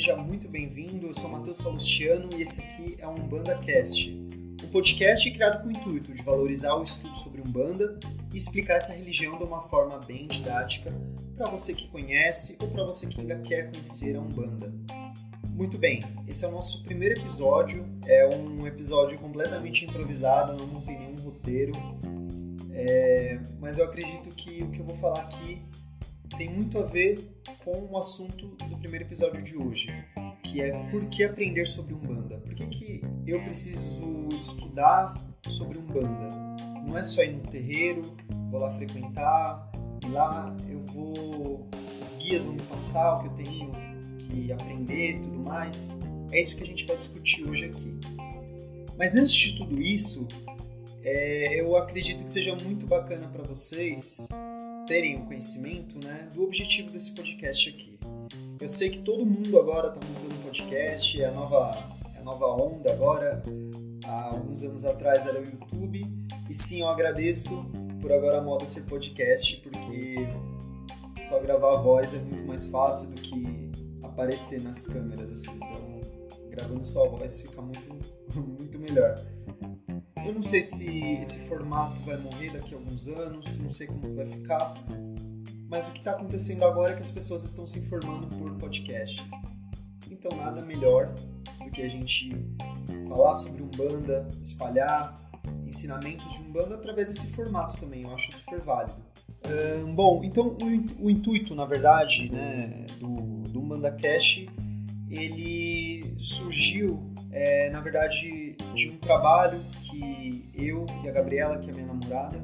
Seja muito bem-vindo. Eu sou Matheus Salustiano e esse aqui é o Umbanda Cast, um podcast criado com o intuito de valorizar o estudo sobre Umbanda e explicar essa religião de uma forma bem didática para você que conhece ou para você que ainda quer conhecer a Umbanda. Muito bem, esse é o nosso primeiro episódio. É um episódio completamente improvisado, não montei nenhum roteiro. É, mas eu acredito que o que eu vou falar aqui tem muito a ver com o assunto do primeiro episódio de hoje, que é por que aprender sobre Umbanda? Por que, que eu preciso estudar sobre Umbanda? Não é só ir no terreiro, vou lá frequentar, e lá eu vou. Os guias vão me passar o que eu tenho que aprender e tudo mais. É isso que a gente vai discutir hoje aqui. Mas antes de tudo isso, é, eu acredito que seja muito bacana para vocês terem o um conhecimento né, do objetivo desse podcast aqui. Eu sei que todo mundo agora está montando podcast, é a nova, é a nova onda agora. Há alguns anos atrás era o YouTube. E sim, eu agradeço por agora a moda ser podcast, porque só gravar a voz é muito mais fácil do que aparecer nas câmeras. Assim. Gravando só a voz fica muito, muito melhor. Eu não sei se esse formato vai morrer daqui a alguns anos, não sei como vai ficar, mas o que está acontecendo agora é que as pessoas estão se informando por podcast. Então nada melhor do que a gente falar sobre Umbanda, espalhar ensinamentos de Umbanda através desse formato também, eu acho super válido. Bom, então o, o, intuito, na verdade, né, do, do Umbanda Cash, ele surgiu, é, na verdade, de um trabalho que eu e a Gabriela, que é minha namorada,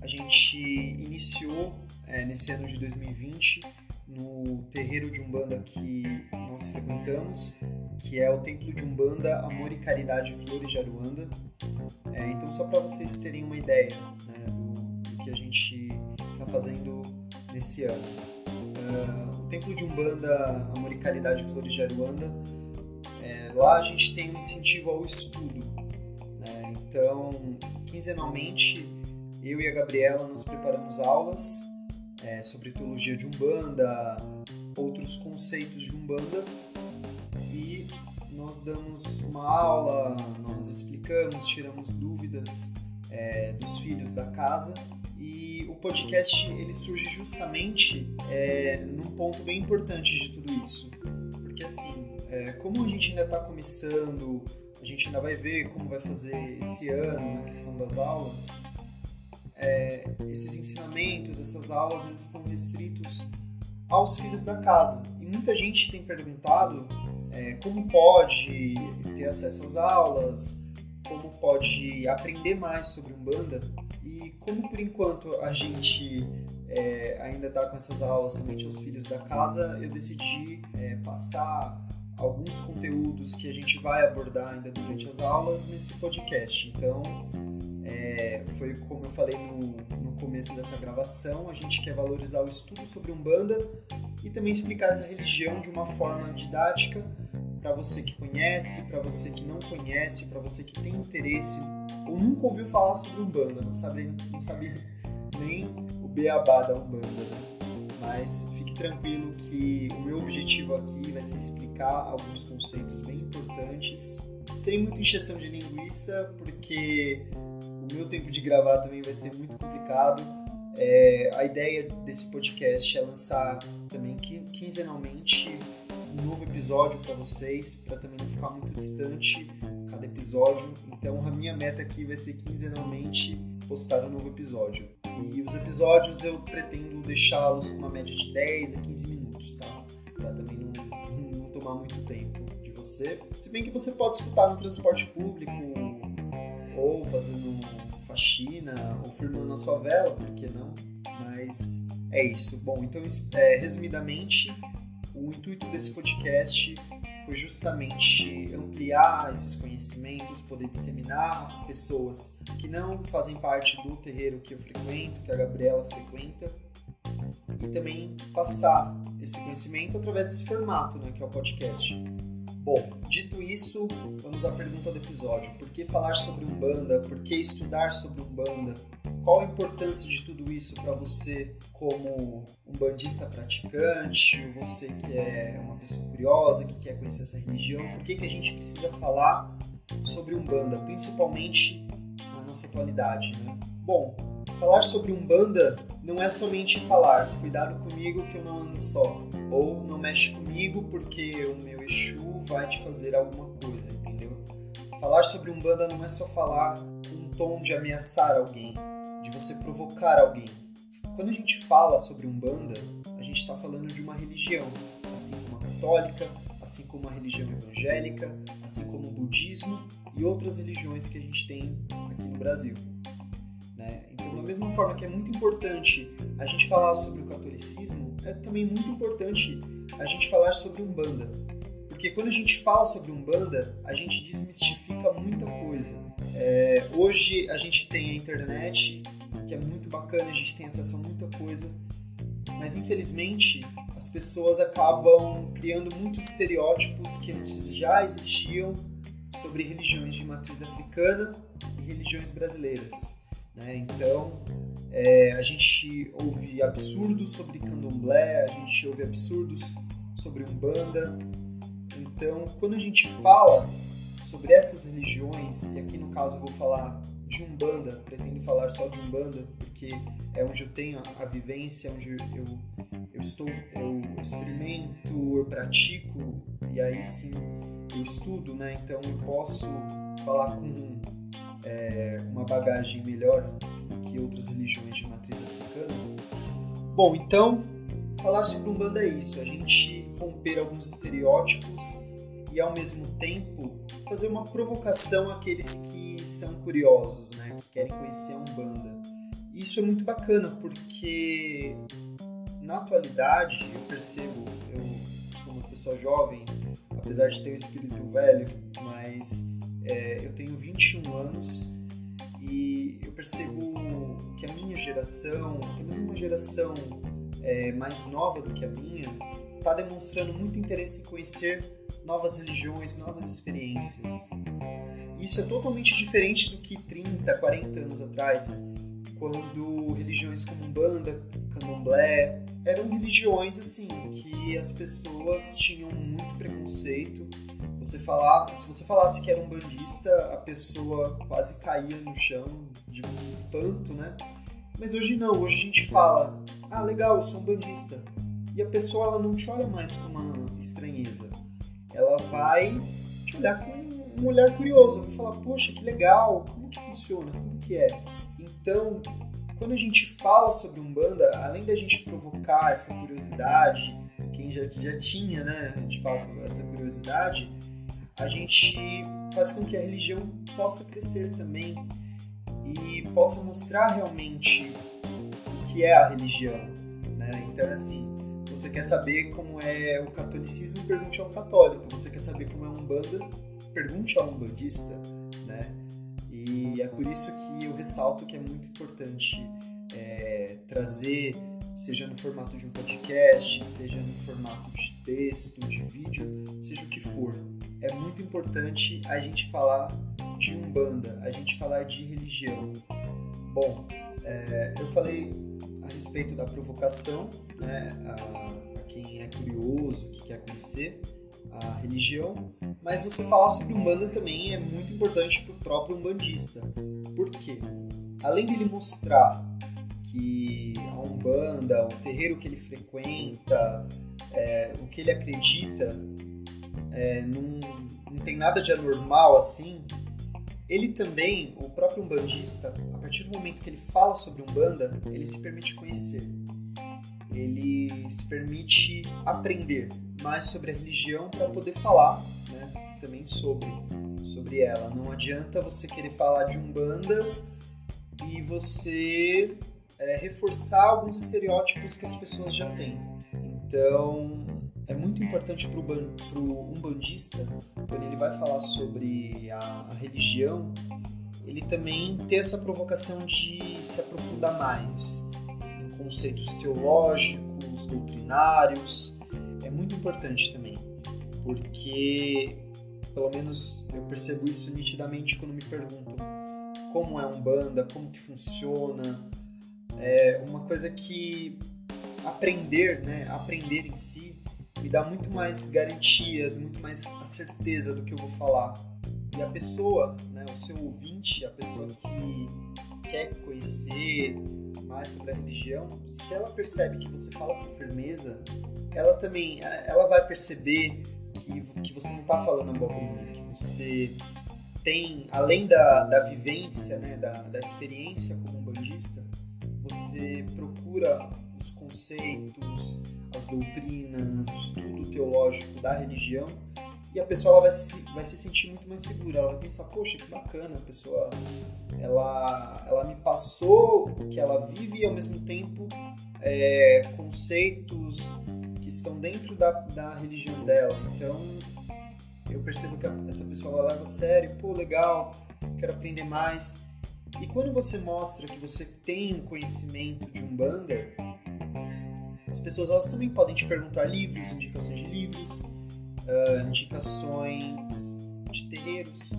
a gente iniciou é, nesse ano de 2020 no terreiro de Umbanda que nós frequentamos, que é o Templo de Umbanda Amor e Caridade Flores de Aruanda. É, então, só para vocês terem uma ideia né, do, do, que a gente está fazendo nesse ano. Uh, Templo de Umbanda Amor e Caridade Flores de Aruanda, é, lá a gente tem um incentivo ao estudo. Né? Então, quinzenalmente, eu e a Gabriela nós preparamos aulas é, sobre teologia de Umbanda, outros conceitos de Umbanda e nós damos uma aula, nós explicamos, tiramos dúvidas é, dos filhos da casa o podcast ele surge justamente é, num ponto bem importante de tudo isso, porque assim, é, como a gente ainda está começando, a gente ainda vai ver como vai fazer esse ano na questão das aulas, é, esses ensinamentos, essas aulas, eles são restritos aos filhos da casa. E muita gente tem perguntado é, como pode ter acesso às aulas, como pode aprender mais sobre Umbanda. E como por enquanto a gente é, ainda está com essas aulas somente aos filhos da casa, eu decidi é, passar alguns conteúdos que a gente vai abordar ainda durante as aulas nesse podcast. Então, é, foi como eu falei no, no começo dessa gravação, a gente quer valorizar o estudo sobre Umbanda e também explicar essa religião de uma forma didática para você que conhece, para você que não conhece, para você que tem interesse ou nunca ouviu falar sobre Umbanda, não sabe, não sabe nem o beabá da Umbanda, né? Mas fique tranquilo que o meu objetivo aqui vai ser explicar alguns conceitos bem importantes, sem muita encheção de linguiça, porque o meu tempo de gravar também vai ser muito complicado. É, a ideia desse podcast é lançar também quinzenalmente um novo episódio para vocês, para também não ficar muito distante episódio. Então a minha meta aqui vai ser quinzenalmente postar um novo episódio. E os episódios eu pretendo deixá-los com uma média de 10 a 15 minutos, tá? Para também não, não tomar muito tempo de você. Se bem que você pode escutar no transporte público ou fazendo faxina ou firmando a sua vela, por que não? Mas é isso. Bom, então, é, resumidamente, o intuito desse podcast foi justamente ampliar esses conhecimentos, poder disseminar pessoas que não fazem parte do terreiro que eu frequento, que a Gabriela frequenta, e também passar esse conhecimento através desse formato, né, que é o podcast. Bom, dito isso, vamos à pergunta do episódio. Por que falar sobre Umbanda? Por que estudar sobre Umbanda? Qual a importância de tudo isso para você como um bandista praticante, você que é uma pessoa curiosa, que quer conhecer essa religião, por que, que a gente precisa falar sobre Umbanda, principalmente na nossa atualidade, né? Bom, falar sobre Umbanda não é somente falar, cuidado comigo que eu não ando só, ou não mexe comigo porque o meu Exu vai te fazer alguma coisa, entendeu? Falar sobre Umbanda não é só falar um tom de ameaçar alguém, você provocar alguém. Quando a gente fala sobre Umbanda, a gente está falando de uma religião, assim como a católica, assim como a religião evangélica, assim como o budismo e outras religiões que a gente tem aqui no Brasil. Né? Então, da mesma forma que é muito importante a gente falar sobre o catolicismo, é também muito importante a gente falar sobre Umbanda. Porque quando a gente fala sobre Umbanda, a gente desmistifica muita coisa. É, hoje a gente tem a internet, que é muito bacana, a gente tem acesso a muita coisa, mas infelizmente as pessoas acabam criando muitos estereótipos que antes já existiam sobre religiões de matriz africana e religiões brasileiras. Né? Então, é, a gente ouve absurdos sobre candomblé, a gente ouve absurdos sobre umbanda. Então, quando a gente fala sobre essas religiões, e aqui no caso eu vou falar de Umbanda, pretendo falar só de Umbanda, porque é onde eu tenho a, a vivência, onde eu, eu estou, eu experimento, eu pratico, e aí sim eu estudo, né? Então eu posso falar com é, uma bagagem melhor que outras religiões de matriz africana. Bom, então falar sobre Umbanda é isso, a gente romper alguns estereótipos e ao mesmo tempo fazer uma provocação àqueles que são curiosos, né, que querem conhecer a Umbanda. Isso é muito bacana porque na atualidade eu percebo, eu sou uma pessoa jovem, apesar de ter um espírito velho, mas é, eu tenho 21 anos e eu percebo que a minha geração, até mesmo uma geração é, mais nova do que a minha, está demonstrando muito interesse em conhecer novas religiões, novas experiências. Isso é totalmente diferente do que 30, 40 anos atrás, quando religiões como Umbanda, Candomblé, eram religiões assim que as pessoas tinham muito preconceito. Você falar, se você falasse que era um bandista, a pessoa quase caía no chão de um espanto, né? Mas hoje não, hoje a gente fala: "Ah, legal, eu sou um bandista". E a pessoa ela não te olha mais com uma estranheza ela vai te olhar com um olhar curioso, vai falar, poxa, que legal, como que funciona, como que é. Então, quando a gente fala sobre Umbanda, além da gente provocar essa curiosidade, quem já, já tinha, né, de fato, essa curiosidade, a gente faz com que a religião possa crescer também e possa mostrar realmente o que é a religião, né? Então, assim, você quer saber como é o catolicismo, pergunte ao católico. Você quer saber como é a Umbanda, pergunte ao umbandista, né? E é por isso que eu ressalto que é muito importante é, trazer, seja no formato de um podcast, seja no formato de texto, de vídeo, seja o que for. É muito importante a gente falar de Umbanda, a gente falar de religião. Bom, é, eu falei a respeito da provocação, né, a, a, quem é curioso, que quer conhecer a religião, mas você falar sobre Umbanda também é muito importante para o próprio umbandista. Por quê? Além dele mostrar que a Umbanda, o terreiro que ele frequenta, é, o que ele acredita, é, não, não tem nada de anormal assim, ele também, o próprio umbandista, a partir do momento que ele fala sobre Umbanda, ele se permite conhecer ele se permite aprender mais sobre a religião para poder falar né, também sobre, sobre ela. Não adianta você querer falar de Umbanda e você é, reforçar alguns estereótipos que as pessoas já têm. Então, é muito importante para o umbandista, quando ele vai falar sobre a, a religião, ele também ter essa provocação de se aprofundar mais conceitos teológicos, doutrinários, é muito importante também, porque pelo menos eu percebo isso nitidamente quando me perguntam como é um banda, como que funciona. É uma coisa que aprender, né, aprender em si, me dá muito mais garantias, muito mais a certeza do que eu vou falar. E a pessoa, né, o seu ouvinte, a pessoa que quer conhecer mais sobre a religião, se ela percebe que você fala com firmeza, ela também, ela vai perceber que, que você não está falando abobrinha, que você tem, além da, da vivência, né, da, da experiência como um bandista, você procura os conceitos, as doutrinas, o estudo teológico da religião e a pessoa ela vai, se, vai se sentir muito mais segura. Ela vai pensar, poxa, que bacana, a pessoa ela, ela me passou o que ela vive e ao mesmo tempo é, conceitos que estão dentro da, da religião dela. Então eu percebo que essa pessoa ela leva a sério, pô, legal, quero aprender mais. E quando você mostra que você tem conhecimento de Umbanda, as pessoas elas também podem te perguntar livros, indicações de livros, uh, indicações de terreiros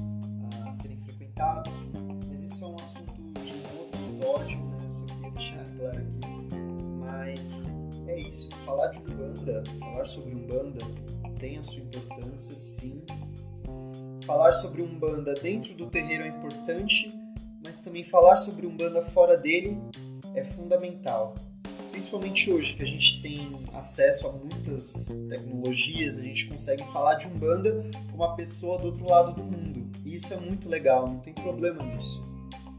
a serem frequentados. Mas isso é um assunto de um outro episódio, né? Eu só queria deixar claro aqui. Mas é isso, falar de Umbanda, falar sobre Umbanda tem a sua importância, sim. Falar sobre Umbanda dentro do terreiro é importante, mas também falar sobre Umbanda fora dele é fundamental principalmente hoje que a gente tem acesso a muitas tecnologias, a gente consegue falar de Umbanda com uma pessoa do outro lado do mundo. E isso é muito legal, não tem problema nisso.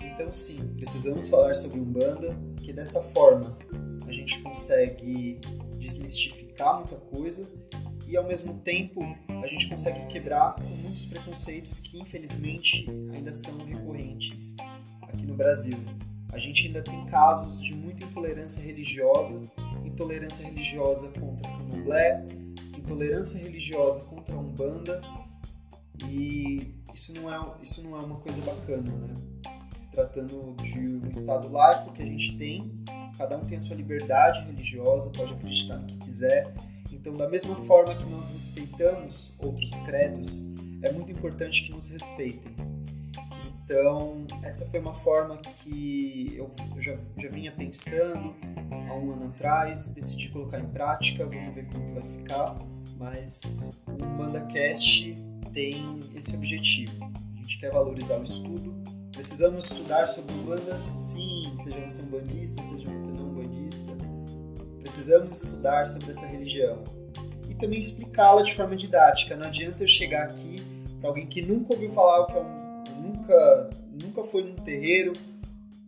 Então sim, precisamos falar sobre Umbanda, que dessa forma a gente consegue desmistificar muita coisa e ao mesmo tempo a gente consegue quebrar com muitos preconceitos que infelizmente ainda são recorrentes aqui no Brasil a gente ainda tem casos de muita intolerância religiosa, intolerância religiosa contra candomblé, intolerância religiosa contra umbanda, e isso não é, isso não é uma coisa bacana, né? Se tratando de um estado laico que a gente tem, cada um tem a sua liberdade religiosa, pode acreditar no que quiser. Então, da mesma forma que nós respeitamos outros credos, é muito importante que nos respeitem. Então, essa foi uma forma que eu já, já vinha pensando há um ano atrás, decidi colocar em prática, vamos ver como que vai ficar, mas o MandaCast tem esse objetivo. A gente quer valorizar o estudo. Precisamos estudar sobre o Banda? Sim, seja você um bandista, seja você não um bandista. Precisamos estudar sobre essa religião e também explicá-la de forma didática. Não adianta eu chegar aqui para alguém que nunca ouviu falar o que é um nunca, nunca foi num terreiro,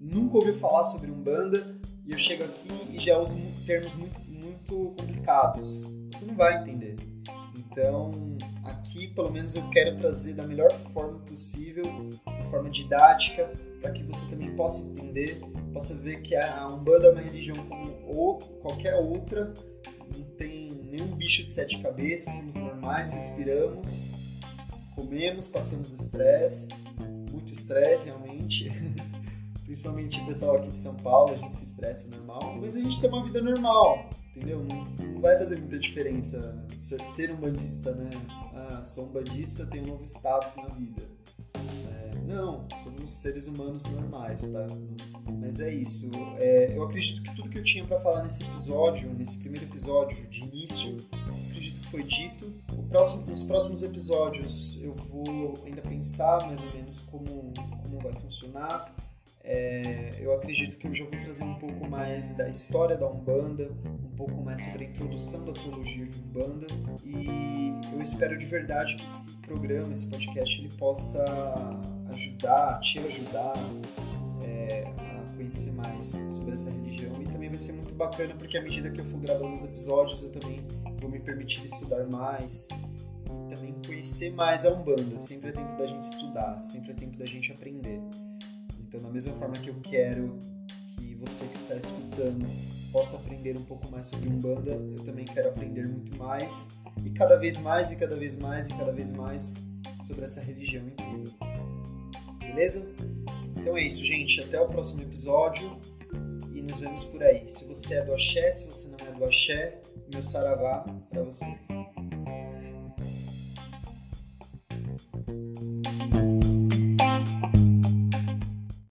nunca ouviu falar sobre Umbanda, e eu chego aqui e já uso termos muito, muito complicados. Você não vai entender. Então, aqui, pelo menos, eu quero trazer da melhor forma possível, de forma didática, para que você também possa entender, possa ver que a Umbanda é uma religião como ou qualquer outra, não tem nenhum bicho de sete cabeças, somos normais, respiramos, comemos, passamos estresse muito estresse, realmente. Principalmente o pessoal aqui de São Paulo, a gente se estressa normal, mas a gente tem uma vida normal, entendeu? Não, não vai fazer muita diferença ser um bandista, né? Ah, sou um bandista, tenho um novo status na vida. É, não, somos seres humanos normais, tá? Mas é isso. É, eu acredito que tudo que eu tinha para falar nesse episódio, nesse primeiro episódio de início, acredito que foi dito. Próximo, nos próximos episódios eu vou ainda pensar mais ou menos como, como vai funcionar. É, eu acredito que eu já vou trazer um pouco mais da história da Umbanda, um pouco mais sobre a introdução da teologia de Umbanda e eu espero de verdade que esse programa, esse podcast, ele possa ajudar, te ajudar é, a conhecer mais sobre essa religião e também vai ser muito bacana porque à medida que eu for gravando os episódios eu também me permitir estudar mais e também conhecer mais a Umbanda. Sempre é tempo da gente estudar, sempre é tempo da gente aprender. Então, da mesma forma que eu quero que você que está escutando possa aprender um pouco mais sobre Umbanda, eu também quero aprender muito mais e cada vez mais e cada vez mais e cada vez mais sobre essa religião incrível. Beleza? Então é isso, gente. Até o próximo episódio e nos vemos por aí. Se você é do axé, se você não é do axé, meu saravá para você.